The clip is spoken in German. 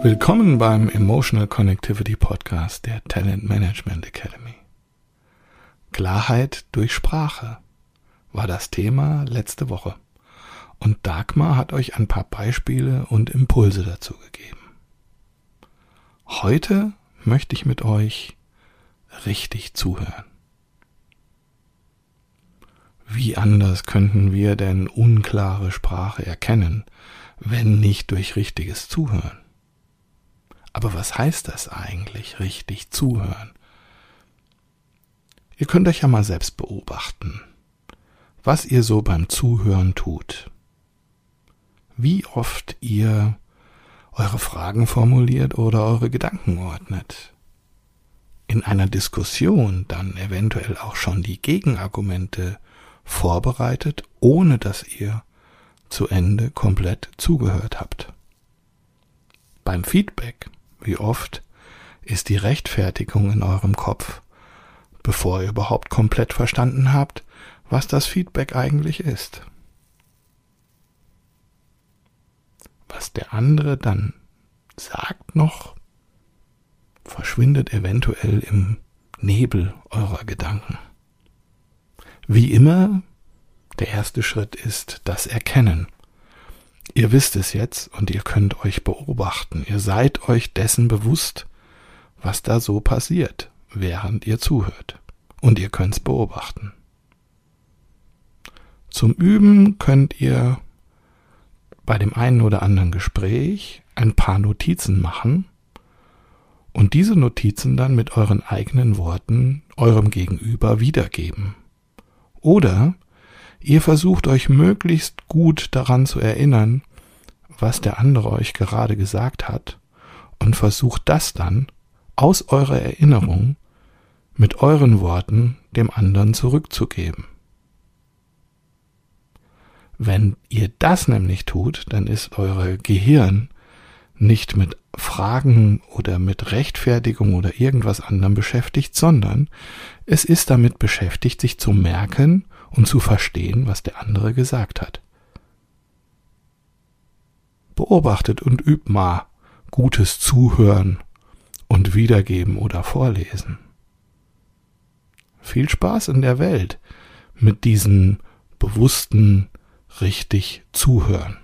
Willkommen beim Emotional Connectivity Podcast der Talent Management Academy. Klarheit durch Sprache war das Thema letzte Woche. Und Dagmar hat euch ein paar Beispiele und Impulse dazu gegeben. Heute möchte ich mit euch richtig zuhören. Wie anders könnten wir denn unklare Sprache erkennen, wenn nicht durch richtiges Zuhören? Aber was heißt das eigentlich, richtig zuhören? Ihr könnt euch ja mal selbst beobachten, was ihr so beim Zuhören tut. Wie oft ihr eure Fragen formuliert oder eure Gedanken ordnet. In einer Diskussion dann eventuell auch schon die Gegenargumente vorbereitet, ohne dass ihr zu Ende komplett zugehört habt. Beim Feedback wie oft ist die Rechtfertigung in eurem Kopf, bevor ihr überhaupt komplett verstanden habt, was das Feedback eigentlich ist. Was der andere dann sagt noch, verschwindet eventuell im Nebel eurer Gedanken. Wie immer, der erste Schritt ist das Erkennen. Ihr wisst es jetzt und ihr könnt euch beobachten. Ihr seid euch dessen bewusst, was da so passiert, während ihr zuhört. Und ihr könnt's beobachten. Zum Üben könnt ihr bei dem einen oder anderen Gespräch ein paar Notizen machen und diese Notizen dann mit euren eigenen Worten eurem Gegenüber wiedergeben. Oder Ihr versucht euch möglichst gut daran zu erinnern, was der andere euch gerade gesagt hat und versucht das dann aus eurer Erinnerung mit euren Worten dem anderen zurückzugeben. Wenn ihr das nämlich tut, dann ist eure Gehirn nicht mit Fragen oder mit Rechtfertigung oder irgendwas anderem beschäftigt, sondern es ist damit beschäftigt, sich zu merken und zu verstehen, was der andere gesagt hat. Beobachtet und übt mal gutes Zuhören und Wiedergeben oder Vorlesen. Viel Spaß in der Welt mit diesen bewussten richtig Zuhören.